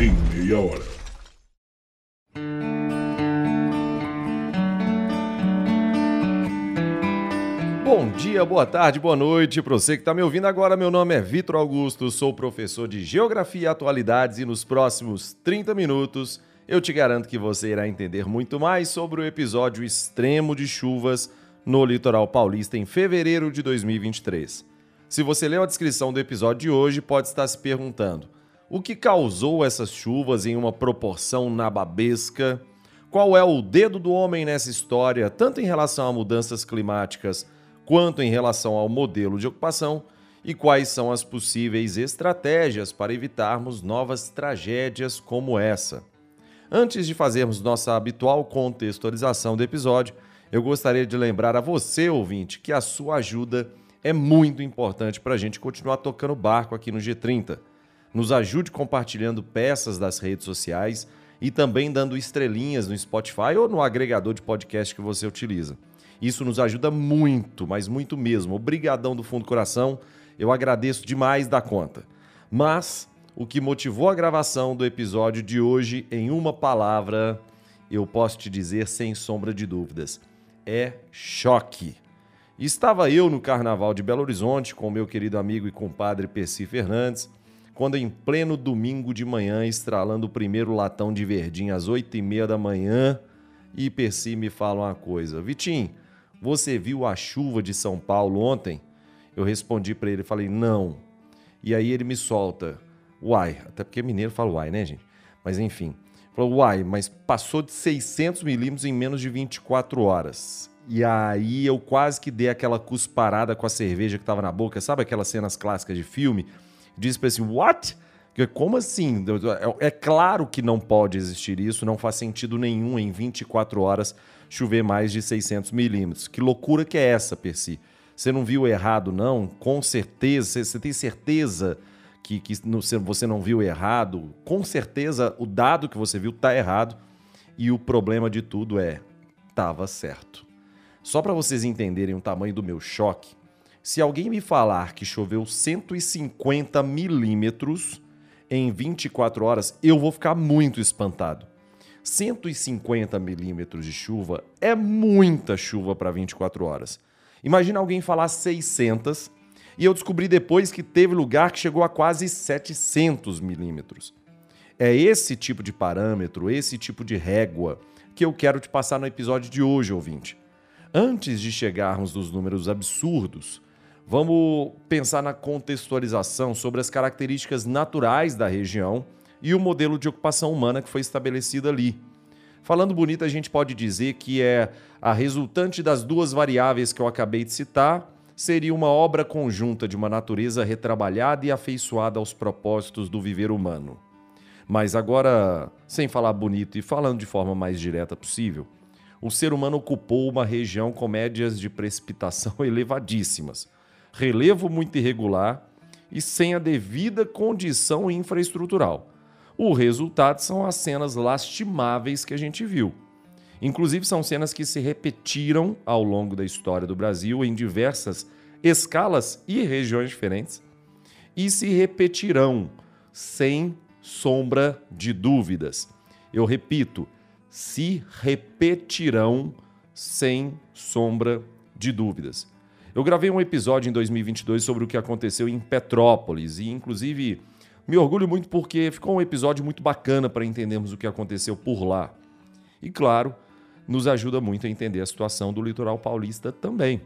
em meia hora. Bom dia, boa tarde, boa noite para você que está me ouvindo agora. Meu nome é Vitor Augusto, sou professor de Geografia e Atualidades e nos próximos 30 minutos eu te garanto que você irá entender muito mais sobre o episódio extremo de chuvas no litoral paulista em fevereiro de 2023. Se você leu a descrição do episódio de hoje, pode estar se perguntando: o que causou essas chuvas em uma proporção nababesca? Qual é o dedo do homem nessa história, tanto em relação a mudanças climáticas quanto em relação ao modelo de ocupação? E quais são as possíveis estratégias para evitarmos novas tragédias como essa? Antes de fazermos nossa habitual contextualização do episódio, eu gostaria de lembrar a você, ouvinte, que a sua ajuda é muito importante para a gente continuar tocando barco aqui no G30. Nos ajude compartilhando peças das redes sociais e também dando estrelinhas no Spotify ou no agregador de podcast que você utiliza. Isso nos ajuda muito, mas muito mesmo. Obrigadão do fundo do coração. Eu agradeço demais da conta. Mas o que motivou a gravação do episódio de hoje em uma palavra, eu posso te dizer sem sombra de dúvidas: é choque. Estava eu no Carnaval de Belo Horizonte com meu querido amigo e compadre Percy Fernandes, quando em pleno domingo de manhã, estralando o primeiro latão de verdinho às oito e meia da manhã, e Percy me fala uma coisa: Vitinho, você viu a chuva de São Paulo ontem? Eu respondi para ele, falei, não. E aí ele me solta, Uai, até porque mineiro fala uai, né, gente? Mas enfim. Falou, uai, mas passou de 600 milímetros em menos de 24 horas. E aí eu quase que dei aquela cusparada com a cerveja que tava na boca, sabe aquelas cenas clássicas de filme? Disse para assim, what? Como assim? É, é claro que não pode existir isso, não faz sentido nenhum em 24 horas chover mais de 600 milímetros. Que loucura que é essa, Percy? Você não viu errado, não? Com certeza, você tem certeza que, que você não viu errado, com certeza o dado que você viu está errado e o problema de tudo é estava certo. Só para vocês entenderem o tamanho do meu choque, se alguém me falar que choveu 150 milímetros em 24 horas, eu vou ficar muito espantado. 150 milímetros de chuva é muita chuva para 24 horas. Imagina alguém falar 600 e eu descobri depois que teve lugar que chegou a quase 700 milímetros. É esse tipo de parâmetro, esse tipo de régua que eu quero te passar no episódio de hoje, ouvinte. Antes de chegarmos nos números absurdos, vamos pensar na contextualização sobre as características naturais da região e o modelo de ocupação humana que foi estabelecido ali. Falando bonito, a gente pode dizer que é a resultante das duas variáveis que eu acabei de citar seria uma obra conjunta de uma natureza retrabalhada e afeiçoada aos propósitos do viver humano. Mas agora, sem falar bonito e falando de forma mais direta possível, o ser humano ocupou uma região com médias de precipitação elevadíssimas, relevo muito irregular e sem a devida condição infraestrutural. O resultado são as cenas lastimáveis que a gente viu. Inclusive, são cenas que se repetiram ao longo da história do Brasil em diversas escalas e regiões diferentes e se repetirão sem sombra de dúvidas. Eu repito, se repetirão sem sombra de dúvidas. Eu gravei um episódio em 2022 sobre o que aconteceu em Petrópolis e, inclusive, me orgulho muito porque ficou um episódio muito bacana para entendermos o que aconteceu por lá. E, claro, nos ajuda muito a entender a situação do litoral paulista também.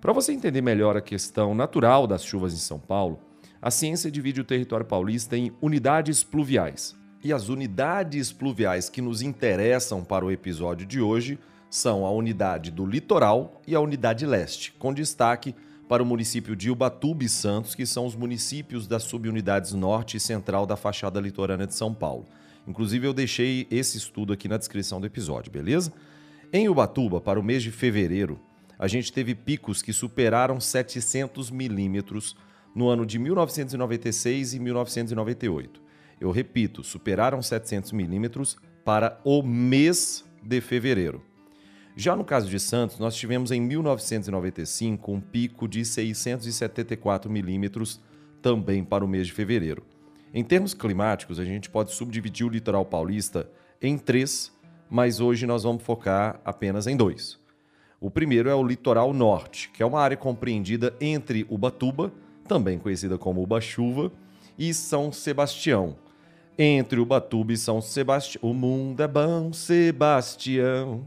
Para você entender melhor a questão natural das chuvas em São Paulo, a ciência divide o território paulista em unidades pluviais. E as unidades pluviais que nos interessam para o episódio de hoje são a unidade do litoral e a unidade leste, com destaque para o município de Ubatuba e Santos, que são os municípios das subunidades norte e central da fachada litorânea de São Paulo. Inclusive, eu deixei esse estudo aqui na descrição do episódio, beleza? Em Ubatuba, para o mês de fevereiro, a gente teve picos que superaram 700 milímetros no ano de 1996 e 1998. Eu repito, superaram 700 milímetros para o mês de fevereiro. Já no caso de Santos, nós tivemos em 1995 um pico de 674 milímetros também para o mês de fevereiro. Em termos climáticos, a gente pode subdividir o litoral paulista em três, mas hoje nós vamos focar apenas em dois. O primeiro é o litoral norte, que é uma área compreendida entre Ubatuba, também conhecida como Uba-Chuva, e São Sebastião. Entre Ubatuba e São Sebastião, o mundo é bom, Sebastião.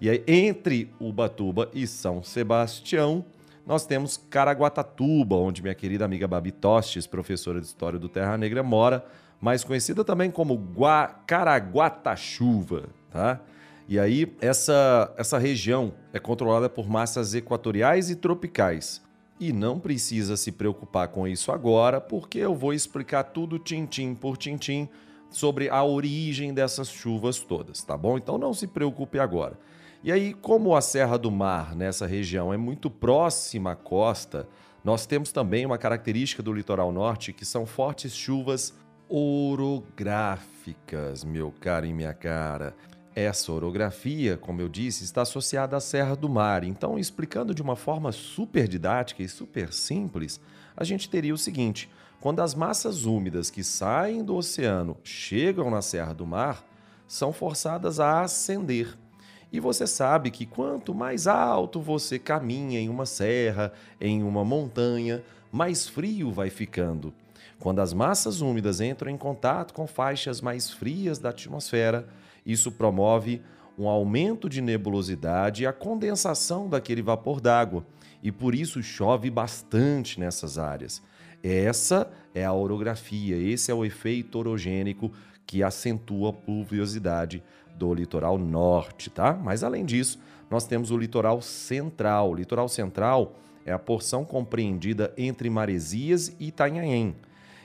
E aí, entre Ubatuba e São Sebastião, nós temos Caraguatatuba, onde minha querida amiga Babi Tostes, professora de História do Terra Negra, mora, mais conhecida também como Gua Caraguatachuva, tá? E aí, essa, essa região é controlada por massas equatoriais e tropicais. E não precisa se preocupar com isso agora, porque eu vou explicar tudo tintim por tintim sobre a origem dessas chuvas todas, tá bom? Então não se preocupe agora. E aí, como a Serra do Mar nessa região é muito próxima à costa, nós temos também uma característica do litoral norte que são fortes chuvas orográficas, meu caro e minha cara. Essa orografia, como eu disse, está associada à Serra do Mar. Então, explicando de uma forma super didática e super simples, a gente teria o seguinte: quando as massas úmidas que saem do oceano chegam na Serra do Mar, são forçadas a ascender e você sabe que quanto mais alto você caminha em uma serra, em uma montanha, mais frio vai ficando. Quando as massas úmidas entram em contato com faixas mais frias da atmosfera, isso promove um aumento de nebulosidade e a condensação daquele vapor d'água, e por isso chove bastante nessas áreas. Essa é a orografia, esse é o efeito orogênico que acentua a pluviosidade do litoral norte, tá? Mas além disso, nós temos o litoral central. O litoral central é a porção compreendida entre Maresias e Itanhaém.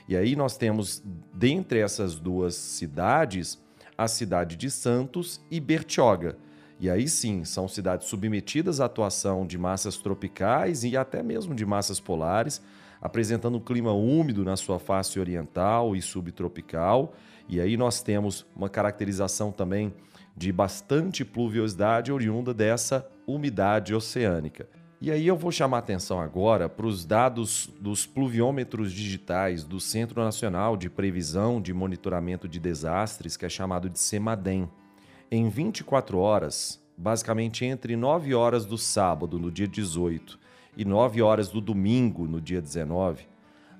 E aí nós temos, dentre essas duas cidades, a cidade de Santos e Bertioga. E aí sim, são cidades submetidas à atuação de massas tropicais e até mesmo de massas polares, apresentando um clima úmido na sua face oriental e subtropical e aí nós temos uma caracterização também de bastante pluviosidade oriunda dessa umidade oceânica. E aí eu vou chamar atenção agora para os dados dos pluviômetros digitais do Centro Nacional de Previsão de Monitoramento de Desastres, que é chamado de CEMADEM. Em 24 horas, basicamente entre 9 horas do sábado, no dia 18, e 9 horas do domingo, no dia 19,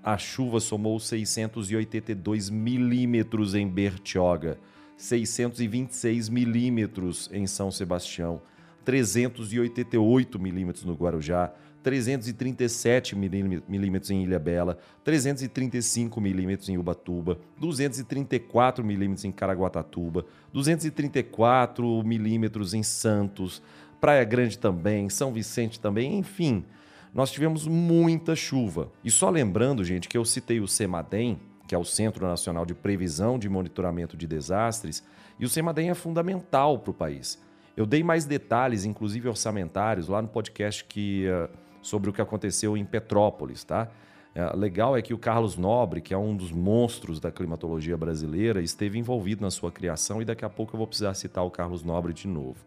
a chuva somou 682 milímetros em Bertioga, 626 milímetros em São Sebastião, 388 milímetros no Guarujá, 337 milímetros em Ilha Bela, 335 milímetros em Ubatuba, 234 milímetros em Caraguatatuba, 234 milímetros em Santos, Praia Grande também, São Vicente também, enfim nós tivemos muita chuva. E só lembrando, gente, que eu citei o CEMADEM, que é o Centro Nacional de Previsão de Monitoramento de Desastres, e o CEMADEM é fundamental para o país. Eu dei mais detalhes, inclusive orçamentários, lá no podcast que, uh, sobre o que aconteceu em Petrópolis, tá? Uh, legal é que o Carlos Nobre, que é um dos monstros da climatologia brasileira, esteve envolvido na sua criação e daqui a pouco eu vou precisar citar o Carlos Nobre de novo.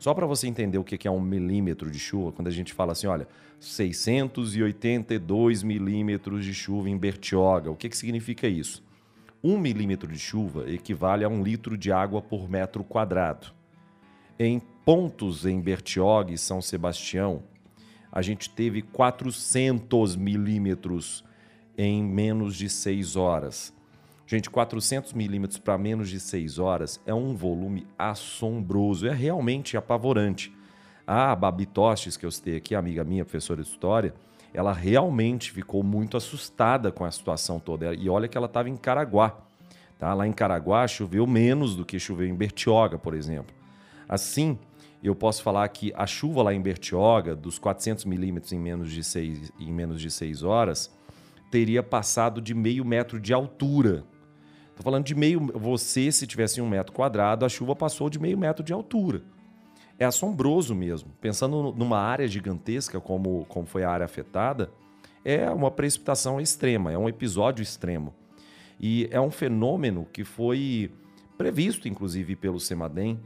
Só para você entender o que é um milímetro de chuva, quando a gente fala assim, olha, 682 milímetros de chuva em Bertioga, o que, que significa isso? Um milímetro de chuva equivale a um litro de água por metro quadrado. Em pontos em Bertioga e São Sebastião, a gente teve 400 milímetros em menos de 6 horas. Gente, 400 milímetros para menos de 6 horas é um volume assombroso, é realmente apavorante. A Babi Tostes, que eu citei aqui, amiga minha, professora de história, ela realmente ficou muito assustada com a situação toda. E olha que ela estava em Caraguá. Tá? Lá em Caraguá choveu menos do que choveu em Bertioga, por exemplo. Assim, eu posso falar que a chuva lá em Bertioga, dos 400 milímetros em menos de 6, em menos de 6 horas, teria passado de meio metro de altura Estou falando de meio. Você, se tivesse um metro quadrado, a chuva passou de meio metro de altura. É assombroso mesmo. Pensando numa área gigantesca como, como foi a área afetada, é uma precipitação extrema, é um episódio extremo. E é um fenômeno que foi previsto, inclusive, pelo CEMADEM.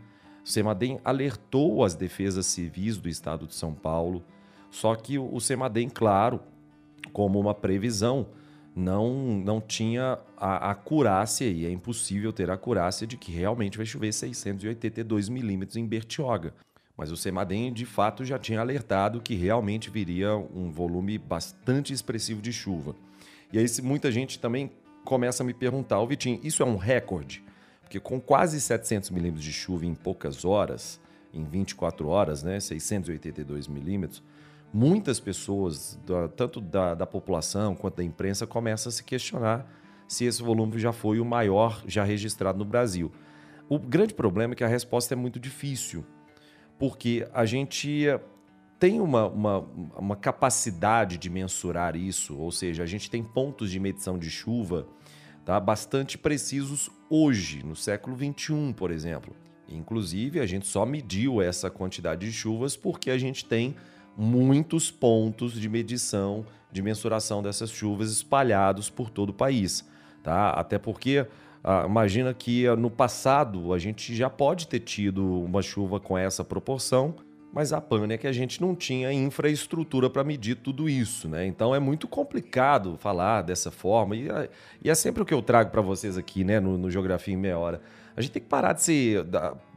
O CEMADEM alertou as defesas civis do estado de São Paulo, só que o CEMADEM, claro, como uma previsão, não, não tinha a acurácia, e é impossível ter a acurácia de que realmente vai chover 682 milímetros em Bertioga. Mas o CEMADEM, de fato, já tinha alertado que realmente viria um volume bastante expressivo de chuva. E aí muita gente também começa a me perguntar, ô Vitinho, isso é um recorde? Porque com quase 700 milímetros de chuva em poucas horas, em 24 horas, né, 682 milímetros, muitas pessoas, tanto da, da população quanto da imprensa, começam a se questionar se esse volume já foi o maior já registrado no Brasil. O grande problema é que a resposta é muito difícil, porque a gente tem uma, uma, uma, capacidade de mensurar isso, ou seja, a gente tem pontos de medição de chuva tá, bastante precisos hoje, no século XXI, por exemplo. Inclusive, a gente só mediu essa quantidade de chuvas porque a gente tem muitos pontos de medição, de mensuração dessas chuvas espalhados por todo o país. Tá? Até porque ah, imagina que ah, no passado a gente já pode ter tido uma chuva com essa proporção, mas a pane é que a gente não tinha infraestrutura para medir tudo isso, né? Então é muito complicado falar dessa forma e, ah, e é sempre o que eu trago para vocês aqui, né, no, no, Geografia em Meia Hora. A gente tem que parar de, ser,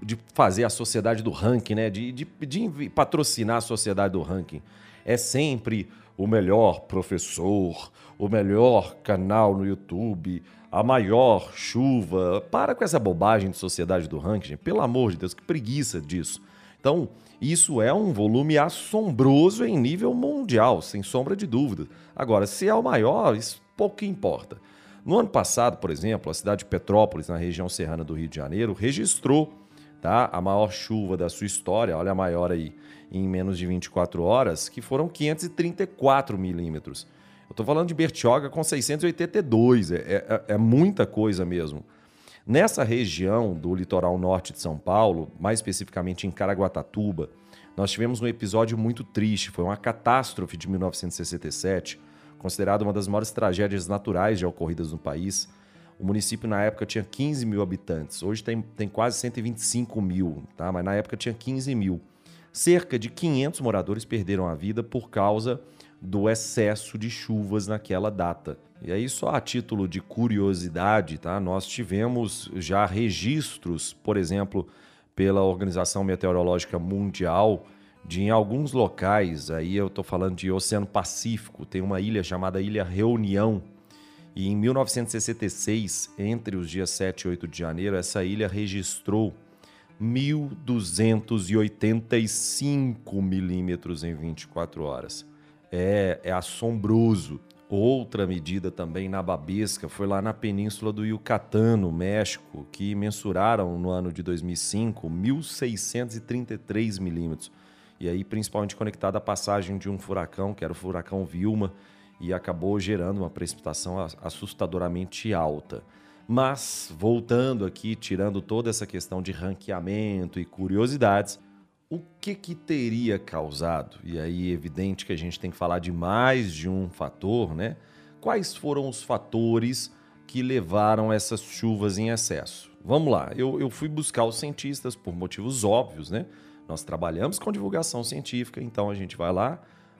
de fazer a sociedade do ranking, né? De, de, de patrocinar a sociedade do ranking. É sempre o melhor professor, o melhor canal no YouTube, a maior chuva. Para com essa bobagem de sociedade do ranking, gente. pelo amor de Deus, que preguiça disso. Então, isso é um volume assombroso em nível mundial, sem sombra de dúvida. Agora, se é o maior, isso pouco importa. No ano passado, por exemplo, a cidade de Petrópolis, na região serrana do Rio de Janeiro, registrou tá, a maior chuva da sua história, olha a maior aí, em menos de 24 horas, que foram 534 milímetros. Eu estou falando de Bertioga com 682, é, é, é muita coisa mesmo. Nessa região do litoral norte de São Paulo, mais especificamente em Caraguatatuba, nós tivemos um episódio muito triste. Foi uma catástrofe de 1967, considerada uma das maiores tragédias naturais já ocorridas no país. O município, na época, tinha 15 mil habitantes. Hoje tem, tem quase 125 mil, tá? mas na época tinha 15 mil. Cerca de 500 moradores perderam a vida por causa do excesso de chuvas naquela data. E aí, só a título de curiosidade, tá? nós tivemos já registros, por exemplo, pela Organização Meteorológica Mundial, de em alguns locais, aí eu estou falando de Oceano Pacífico, tem uma ilha chamada Ilha Reunião, e em 1966, entre os dias 7 e 8 de janeiro, essa ilha registrou 1.285 milímetros em 24 horas. É, é assombroso. Outra medida também na Babesca foi lá na península do Yucatán, no México, que mensuraram no ano de 2005 1.633 milímetros. E aí, principalmente conectado à passagem de um furacão, que era o furacão Vilma, e acabou gerando uma precipitação assustadoramente alta. Mas, voltando aqui, tirando toda essa questão de ranqueamento e curiosidades, o que, que teria causado? E aí, é evidente que a gente tem que falar de mais de um fator, né? Quais foram os fatores que levaram essas chuvas em excesso? Vamos lá, eu, eu fui buscar os cientistas por motivos óbvios, né? Nós trabalhamos com divulgação científica, então a gente vai lá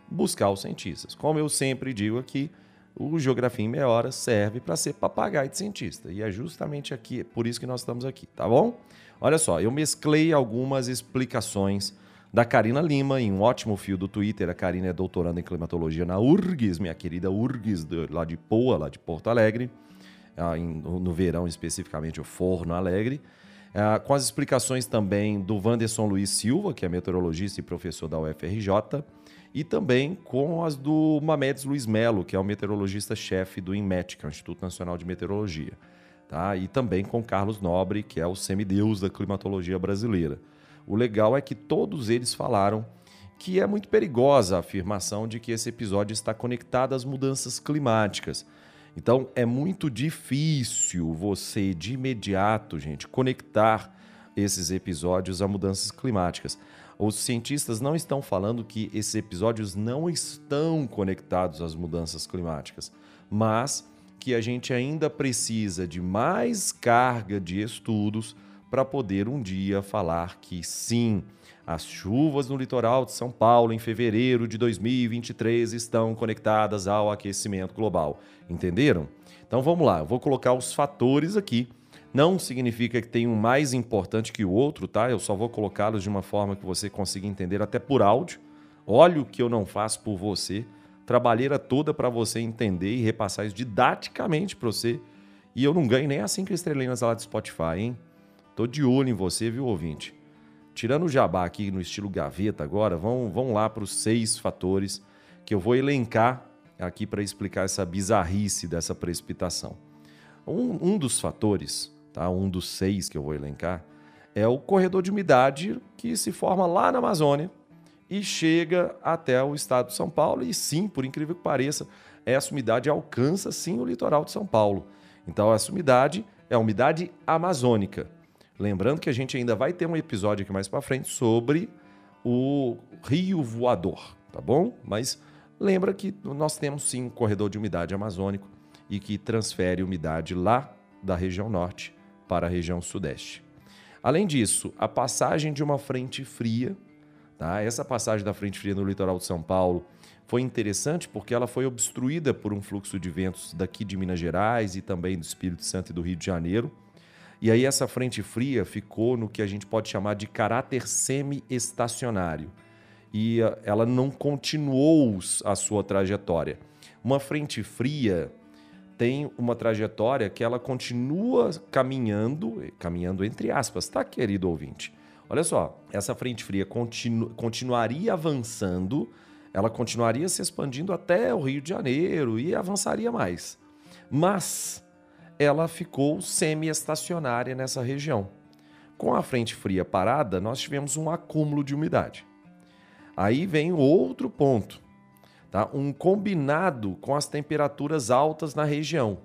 buscar os cientistas. Como eu sempre digo aqui, o Geografia em Meia Hora serve para ser papagaio de cientista. E é justamente aqui, por isso que nós estamos aqui, tá bom? Olha só, eu mesclei algumas explicações da Karina Lima em um ótimo fio do Twitter. A Karina é doutoranda em climatologia na URGS, minha querida URGS, lá de Poa, lá de Porto Alegre, ah, no verão especificamente, o Forno Alegre. Ah, com as explicações também do Wanderson Luiz Silva, que é meteorologista e professor da UFRJ, e também com as do Mamedes Luiz Melo, que é o meteorologista-chefe do INMET, que é o Instituto Nacional de Meteorologia tá? e também com Carlos Nobre, que é o semideus da climatologia brasileira. O legal é que todos eles falaram que é muito perigosa a afirmação de que esse episódio está conectado às mudanças climáticas. Então é muito difícil você de imediato, gente, conectar esses episódios a mudanças climáticas. Os cientistas não estão falando que esses episódios não estão conectados às mudanças climáticas, mas que a gente ainda precisa de mais carga de estudos para poder um dia falar que sim, As chuvas no litoral de São Paulo em fevereiro de 2023 estão conectadas ao aquecimento global. Entenderam? Então vamos lá, eu vou colocar os fatores aqui. Não significa que tem um mais importante que o outro, tá? Eu só vou colocá-los de uma forma que você consiga entender até por áudio. Olha o que eu não faço por você. Trabalheira toda para você entender e repassar isso didaticamente para você. E eu não ganho nem as cinco estrelinhas lá do Spotify, hein? Tô de olho em você, viu, ouvinte? Tirando o jabá aqui no estilo gaveta agora, vamos, vamos lá para os seis fatores que eu vou elencar aqui para explicar essa bizarrice dessa precipitação. Um, um dos fatores, tá? um dos seis que eu vou elencar, é o corredor de umidade que se forma lá na Amazônia e chega até o estado de São Paulo. E sim, por incrível que pareça, essa umidade alcança sim o litoral de São Paulo. Então, essa umidade é a umidade amazônica. Lembrando que a gente ainda vai ter um episódio aqui mais para frente sobre o rio voador, tá bom? Mas lembra que nós temos sim um corredor de umidade amazônico e que transfere umidade lá da região norte para a região sudeste. Além disso, a passagem de uma frente fria, tá? Essa passagem da frente fria no litoral de São Paulo foi interessante porque ela foi obstruída por um fluxo de ventos daqui de Minas Gerais e também do Espírito Santo e do Rio de Janeiro e aí essa frente fria ficou no que a gente pode chamar de caráter semi-estacionário. E ah, ela não continuou a sua trajetória. Uma frente fria tem uma trajetória que ela continua caminhando, caminhando entre aspas, tá, querido ouvinte? Olha só, essa frente fria continu, continuaria avançando, ela continuaria se expandindo até o Rio de Janeiro e avançaria mais. Mas ela ficou semi-estacionária nessa região. Com a frente fria parada, nós tivemos um acúmulo de umidade. Aí vem outro ponto, tá? um combinado com as temperaturas altas na região.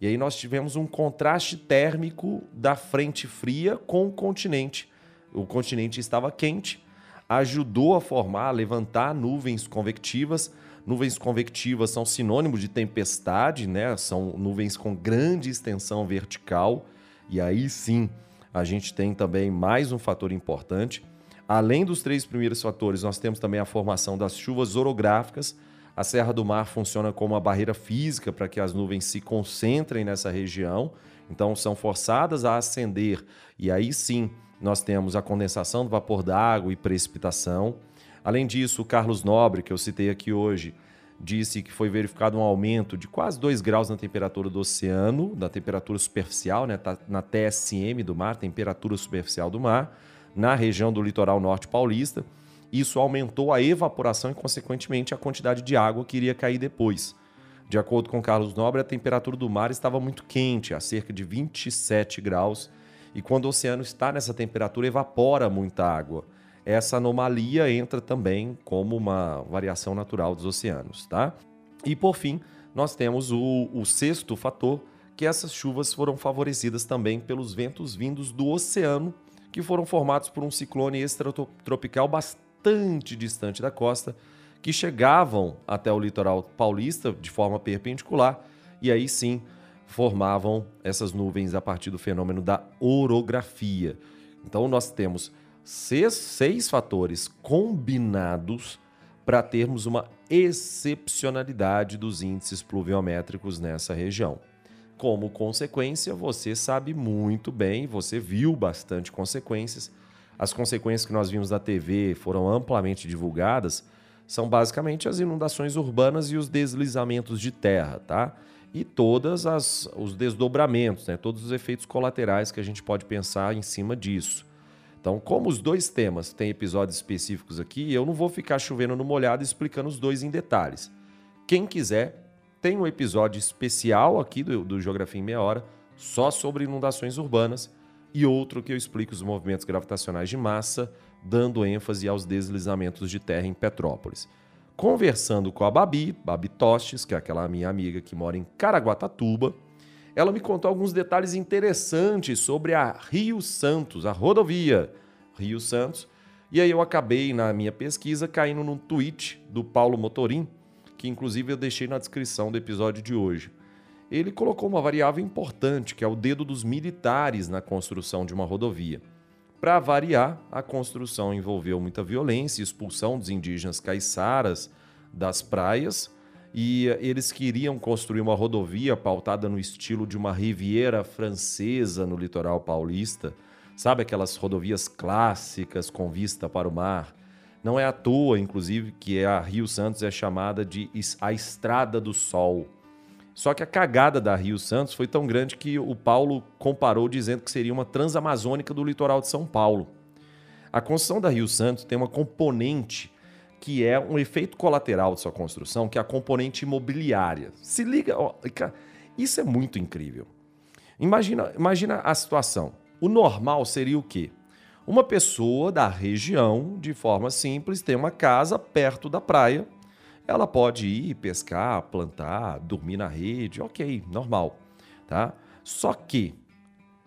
E aí nós tivemos um contraste térmico da frente fria com o continente. O continente estava quente, ajudou a formar, a levantar nuvens convectivas, Nuvens convectivas são sinônimo de tempestade, né? São nuvens com grande extensão vertical. E aí sim, a gente tem também mais um fator importante. Além dos três primeiros fatores, nós temos também a formação das chuvas orográficas. A Serra do Mar funciona como uma barreira física para que as nuvens se concentrem nessa região. Então, são forçadas a ascender. E aí sim, nós temos a condensação do vapor d'água e precipitação. Além disso, o Carlos Nobre, que eu citei aqui hoje, disse que foi verificado um aumento de quase 2 graus na temperatura do oceano, da temperatura superficial, né, tá na TSM do mar, temperatura superficial do mar, na região do litoral norte paulista. Isso aumentou a evaporação e, consequentemente, a quantidade de água que iria cair depois. De acordo com Carlos Nobre, a temperatura do mar estava muito quente, a cerca de 27 graus, e quando o oceano está nessa temperatura, evapora muita água essa anomalia entra também como uma variação natural dos oceanos, tá? E por fim, nós temos o, o sexto fator, que essas chuvas foram favorecidas também pelos ventos vindos do oceano, que foram formados por um ciclone extratropical bastante distante da costa, que chegavam até o litoral paulista de forma perpendicular e aí sim formavam essas nuvens a partir do fenômeno da orografia. Então nós temos seis, seis fatores combinados para termos uma excepcionalidade dos índices pluviométricos nessa região. Como consequência, você sabe muito bem, você viu bastante consequências. As consequências que nós vimos na TV foram amplamente divulgadas, são basicamente as inundações urbanas e os deslizamentos de terra, tá? E todas as os desdobramentos, né? Todos os efeitos colaterais que a gente pode pensar em cima disso. Então, como os dois temas têm episódios específicos aqui, eu não vou ficar chovendo no molhado explicando os dois em detalhes. Quem quiser, tem um episódio especial aqui do, do Geografia em Meia Hora, só sobre inundações urbanas, e outro que eu explico os movimentos gravitacionais de massa, dando ênfase aos deslizamentos de terra em Petrópolis. Conversando com a Babi, Babi Tostes, que é aquela minha amiga que mora em Caraguatatuba, ela me contou alguns detalhes interessantes sobre a Rio Santos, a rodovia Rio Santos. E aí eu acabei na minha pesquisa caindo num tweet do Paulo Motorim, que inclusive eu deixei na descrição do episódio de hoje. Ele colocou uma variável importante, que é o dedo dos militares na construção de uma rodovia. para variar, a construção envolveu muita violência, expulsão dos indígenas caiçaras das praias, e eles queriam construir uma rodovia pautada no estilo de uma riviera francesa no litoral paulista. Sabe aquelas rodovias clássicas com vista para o mar? Não é à toa, inclusive, que a Rio Santos é chamada de a Estrada do Sol. Só que a cagada da Rio Santos foi tão grande que o Paulo comparou dizendo que seria uma transamazônica do litoral de São Paulo. A construção da Rio Santos tem uma componente que é um efeito colateral de sua construção, que é a componente imobiliária. Se liga, ó, isso é muito incrível. Imagina, imagina a situação. O normal seria o quê? Uma pessoa da região, de forma simples, tem uma casa perto da praia ela pode ir pescar, plantar, dormir na rede, ok, normal, tá? Só que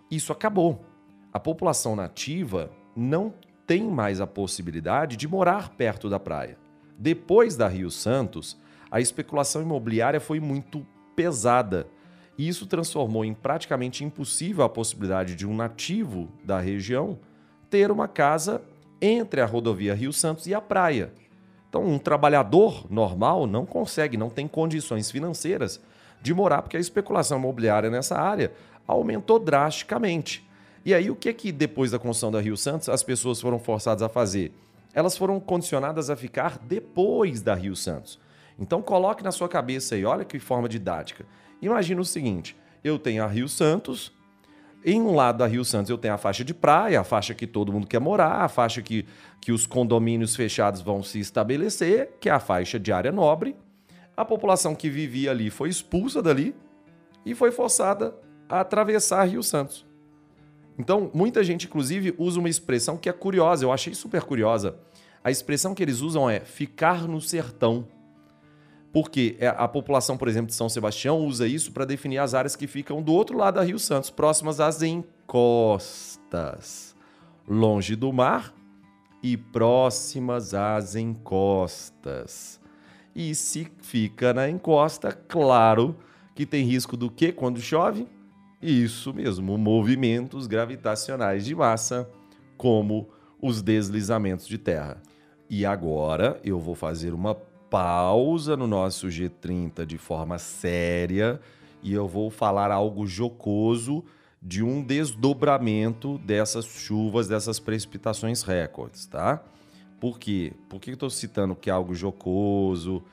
isso acabou. A população nativa não tem mais a possibilidade de morar perto da praia. Depois da Rio Santos, a especulação imobiliária foi muito pesada. E isso transformou em praticamente impossível a possibilidade de um nativo da região ter uma casa entre a rodovia Rio Santos e a praia. Então, um trabalhador normal não consegue, não tem condições financeiras de morar, porque a especulação imobiliária nessa área aumentou drasticamente. E aí, o que é que depois da construção da Rio Santos as pessoas foram forçadas a fazer? Elas foram condicionadas a ficar depois da Rio Santos. Então, coloque na sua cabeça aí, olha que forma didática. Imagina o seguinte: eu tenho a Rio Santos, em um lado da Rio Santos eu tenho a faixa de praia, a faixa que todo mundo quer morar, a faixa que, que os condomínios fechados vão se estabelecer, que é a faixa de área nobre. A população que vivia ali foi expulsa dali e foi forçada a atravessar Rio Santos. Então, muita gente, inclusive, usa uma expressão que é curiosa, eu achei super curiosa. A expressão que eles usam é ficar no sertão. Porque é, a população, por exemplo, de São Sebastião usa isso para definir as áreas que ficam do outro lado da Rio Santos, próximas às encostas, longe do mar e próximas às encostas. E se fica na encosta, claro que tem risco do que quando chove? Isso mesmo, movimentos gravitacionais de massa, como os deslizamentos de terra. E agora eu vou fazer uma pausa no nosso G30 de forma séria e eu vou falar algo jocoso de um desdobramento dessas chuvas, dessas precipitações recordes, tá? Por quê? Por que eu estou citando que é algo jocoso?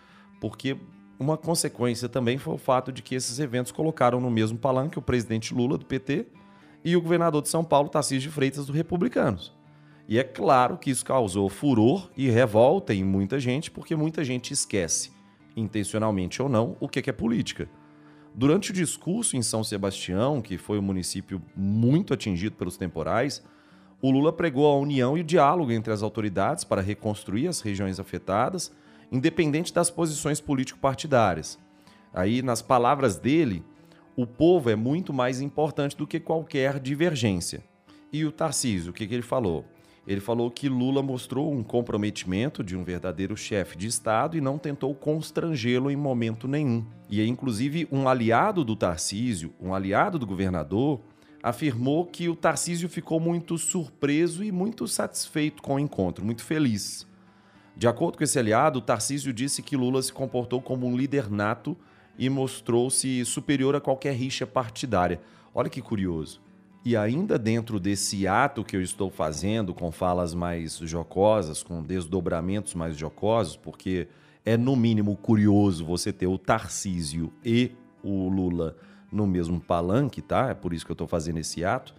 Porque uma consequência também foi o fato de que esses eventos colocaram no mesmo palanque o presidente Lula, do PT, e o governador de São Paulo, Tarcísio de Freitas, do Republicanos. E é claro que isso causou furor e revolta em muita gente, porque muita gente esquece, intencionalmente ou não, o que é política. Durante o discurso em São Sebastião, que foi um município muito atingido pelos temporais, o Lula pregou a união e o diálogo entre as autoridades para reconstruir as regiões afetadas, independente das posições político-partidárias. Aí, nas palavras dele, o povo é muito mais importante do que qualquer divergência. E o Tarcísio, o que, que ele falou? Ele falou que Lula mostrou um comprometimento de um verdadeiro chefe de Estado e não tentou constrangê-lo em momento nenhum. E inclusive um aliado do Tarcísio, um aliado do governador, afirmou que o Tarcísio ficou muito surpreso e muito satisfeito com o encontro, muito feliz. De acordo com esse aliado, Tarcísio disse que Lula se comportou como um líder nato e mostrou-se superior a qualquer rixa partidária. Olha que curioso. E ainda dentro desse ato que eu estou fazendo, com falas mais jocosas, com desdobramentos mais jocosos, porque é no mínimo curioso você ter o Tarcísio e o Lula no mesmo palanque, tá? É por isso que eu estou fazendo esse ato.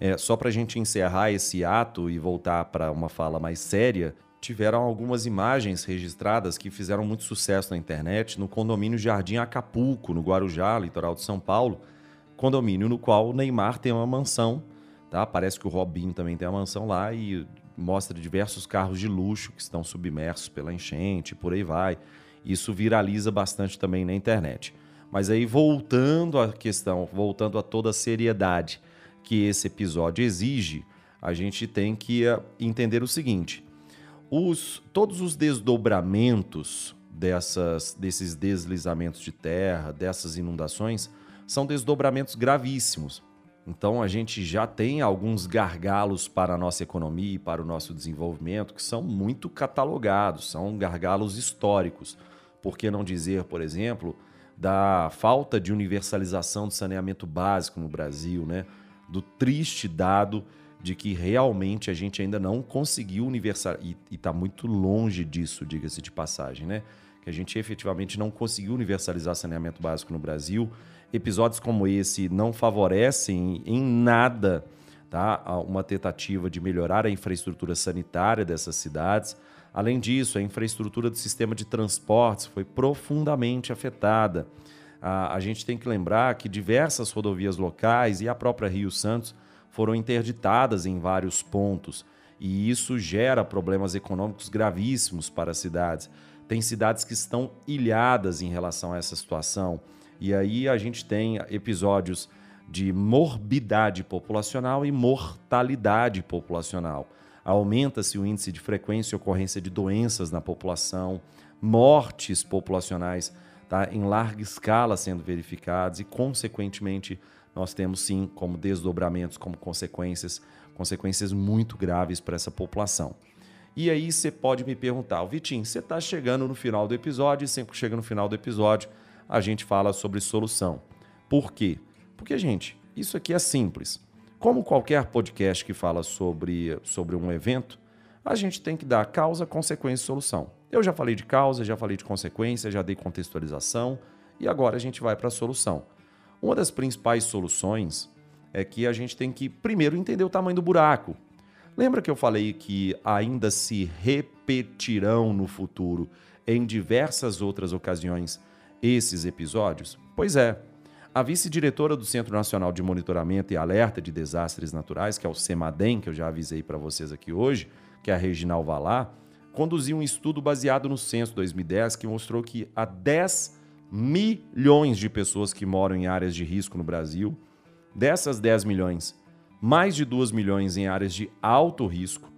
É, só para a gente encerrar esse ato e voltar para uma fala mais séria, tiveram algumas imagens registradas que fizeram muito sucesso na internet no condomínio Jardim Acapulco, no Guarujá, litoral de São Paulo condomínio no qual Neymar tem uma mansão, tá? Parece que o Robinho também tem uma mansão lá e mostra diversos carros de luxo que estão submersos pela enchente, por aí vai. Isso viraliza bastante também na internet. Mas aí voltando à questão, voltando a toda a seriedade que esse episódio exige, a gente tem que eh, entender o seguinte: os, todos os desdobramentos dessas, desses deslizamentos de terra, dessas inundações, são desdobramentos gravíssimos. Então a gente já tem alguns gargalos para a nossa economia e para o nosso desenvolvimento que são muito catalogados, são gargalos históricos. Por que não dizer, por exemplo, da falta de universalização do saneamento básico no Brasil, né? Do triste dado de que realmente a gente ainda não conseguiu universalizar, e está muito longe disso, diga-se de passagem, né? Que a gente efetivamente não conseguiu universalizar saneamento básico no Brasil. Episódios como esse não favorecem em nada tá? uma tentativa de melhorar a infraestrutura sanitária dessas cidades. Além disso, a infraestrutura do sistema de transportes foi profundamente afetada. A, a gente tem que lembrar que diversas rodovias locais e a própria Rio Santos foram interditadas em vários pontos e isso gera problemas econômicos gravíssimos para as cidades. Tem cidades que estão ilhadas em relação a essa situação. E aí a gente tem episódios de morbidade populacional e mortalidade populacional. Aumenta-se o índice de frequência e ocorrência de doenças na população, mortes populacionais tá, em larga escala sendo verificadas e, consequentemente, nós temos sim como desdobramentos, como consequências, consequências muito graves para essa população. E aí você pode me perguntar, Vitinho, você está chegando no final do episódio e sempre que chega no final do episódio a gente fala sobre solução. Por quê? Porque, gente, isso aqui é simples. Como qualquer podcast que fala sobre, sobre um evento, a gente tem que dar causa, consequência e solução. Eu já falei de causa, já falei de consequência, já dei contextualização e agora a gente vai para a solução. Uma das principais soluções é que a gente tem que primeiro entender o tamanho do buraco. Lembra que eu falei que ainda se repetirão no futuro, em diversas outras ocasiões, esses episódios? Pois é. A vice-diretora do Centro Nacional de Monitoramento e Alerta de Desastres Naturais, que é o CEMADEM, que eu já avisei para vocês aqui hoje, que é a Reginal Valar, conduziu um estudo baseado no censo 2010 que mostrou que há 10 milhões de pessoas que moram em áreas de risco no Brasil. Dessas 10 milhões, mais de 2 milhões em áreas de alto risco.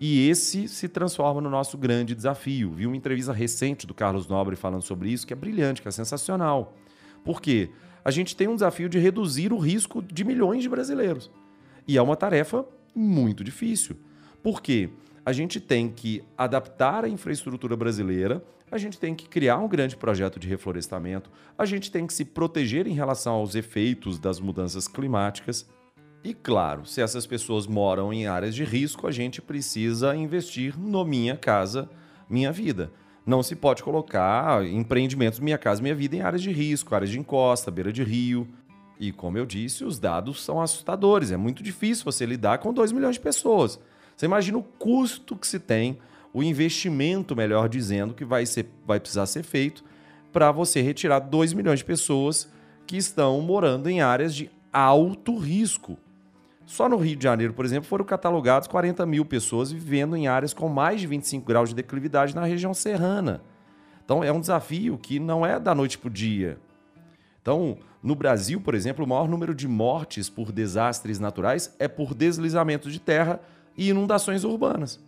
E esse se transforma no nosso grande desafio. Vi uma entrevista recente do Carlos Nobre falando sobre isso, que é brilhante, que é sensacional. Por quê? A gente tem um desafio de reduzir o risco de milhões de brasileiros. E é uma tarefa muito difícil. Por quê? A gente tem que adaptar a infraestrutura brasileira a gente tem que criar um grande projeto de reflorestamento, a gente tem que se proteger em relação aos efeitos das mudanças climáticas. E claro, se essas pessoas moram em áreas de risco, a gente precisa investir no Minha Casa Minha Vida. Não se pode colocar empreendimentos Minha Casa Minha Vida em áreas de risco, áreas de encosta, beira de rio. E como eu disse, os dados são assustadores. É muito difícil você lidar com 2 milhões de pessoas. Você imagina o custo que se tem o investimento, melhor dizendo, que vai, ser, vai precisar ser feito para você retirar 2 milhões de pessoas que estão morando em áreas de alto risco. Só no Rio de Janeiro, por exemplo, foram catalogados 40 mil pessoas vivendo em áreas com mais de 25 graus de declividade na região serrana. Então é um desafio que não é da noite para o dia. Então, no Brasil, por exemplo, o maior número de mortes por desastres naturais é por deslizamento de terra e inundações urbanas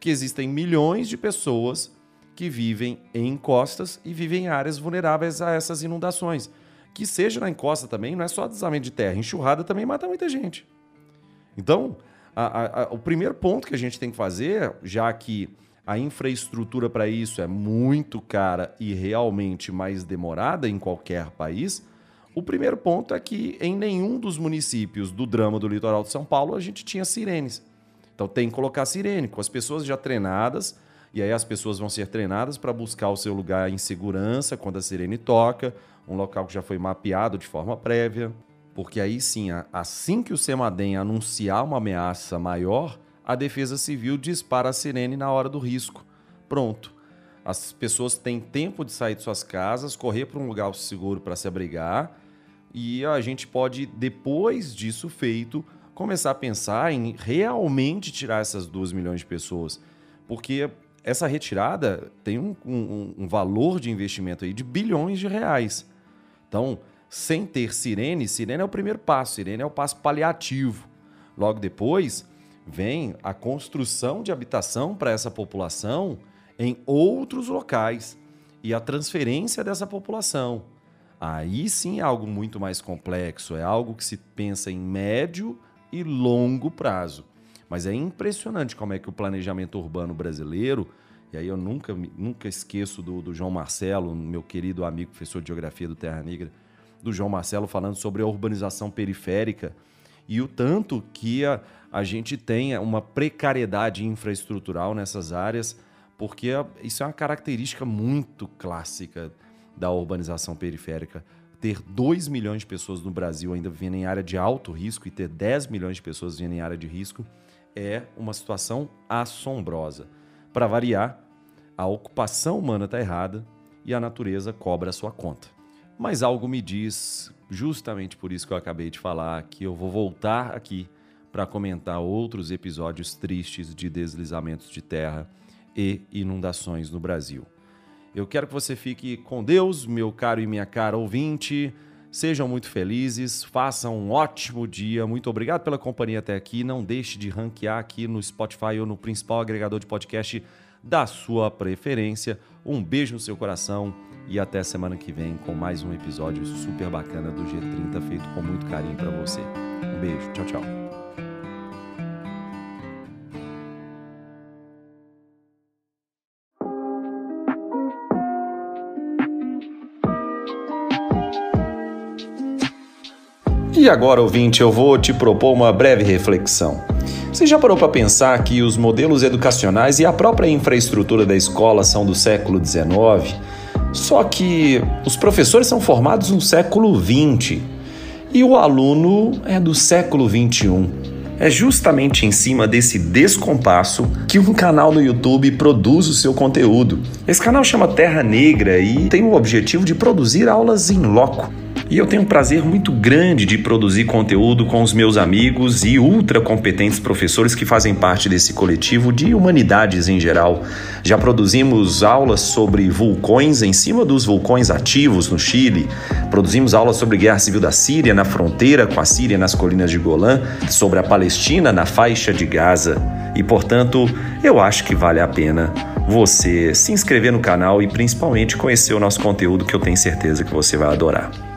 porque existem milhões de pessoas que vivem em encostas e vivem em áreas vulneráveis a essas inundações. Que seja na encosta também, não é só deslizamento de terra, enxurrada também mata muita gente. Então, a, a, o primeiro ponto que a gente tem que fazer, já que a infraestrutura para isso é muito cara e realmente mais demorada em qualquer país, o primeiro ponto é que em nenhum dos municípios do drama do litoral de São Paulo a gente tinha sirenes. Então tem que colocar sirene, com as pessoas já treinadas, e aí as pessoas vão ser treinadas para buscar o seu lugar em segurança quando a sirene toca, um local que já foi mapeado de forma prévia, porque aí sim, assim que o Semadem anunciar uma ameaça maior, a Defesa Civil dispara a sirene na hora do risco. Pronto. As pessoas têm tempo de sair de suas casas, correr para um lugar seguro para se abrigar, e a gente pode, depois disso feito, começar a pensar em realmente tirar essas 2 milhões de pessoas. Porque essa retirada tem um, um, um, valor de investimento aí de bilhões de reais. Então, sem ter sirene, sirene é o primeiro passo, sirene é o passo paliativo. Logo depois, vem a construção de habitação para essa população em outros locais e a transferência dessa população. Aí sim é algo muito mais complexo, é algo que se pensa em médio e longo prazo. Mas é impressionante como é que o planejamento urbano brasileiro, e aí eu nunca, nunca esqueço do, do João Marcelo, meu querido amigo professor de geografia do Terra Negra, do João Marcelo falando sobre a urbanização periférica e o tanto que a, a gente tem uma precariedade infraestrutural nessas áreas, porque isso é uma característica muito clássica da urbanização periférica. Ter 2 milhões de pessoas no Brasil ainda vivendo em área de alto risco e ter 10 milhões de pessoas vivendo em área de risco é uma situação assombrosa. Para variar, a ocupação humana está errada e a natureza cobra a sua conta. Mas algo me diz, justamente por isso que eu acabei de falar, que eu vou voltar aqui para comentar outros episódios tristes de deslizamentos de terra e inundações no Brasil. Eu quero que você fique com Deus, meu caro e minha cara ouvinte. Sejam muito felizes, façam um ótimo dia. Muito obrigado pela companhia até aqui. Não deixe de ranquear aqui no Spotify ou no principal agregador de podcast da sua preferência. Um beijo no seu coração e até semana que vem com mais um episódio super bacana do G30 feito com muito carinho para você. Um beijo, tchau, tchau. E agora, ouvinte, eu vou te propor uma breve reflexão. Você já parou para pensar que os modelos educacionais e a própria infraestrutura da escola são do século XIX? Só que os professores são formados no século XX e o aluno é do século XXI. É justamente em cima desse descompasso que um canal no YouTube produz o seu conteúdo. Esse canal chama Terra Negra e tem o objetivo de produzir aulas em loco e eu tenho um prazer muito grande de produzir conteúdo com os meus amigos e ultra competentes professores que fazem parte desse coletivo de humanidades em geral. Já produzimos aulas sobre vulcões em cima dos vulcões ativos no Chile, produzimos aulas sobre guerra civil da Síria na fronteira com a Síria nas colinas de Golã, sobre a Palestina na faixa de Gaza. E portanto, eu acho que vale a pena você se inscrever no canal e principalmente conhecer o nosso conteúdo que eu tenho certeza que você vai adorar.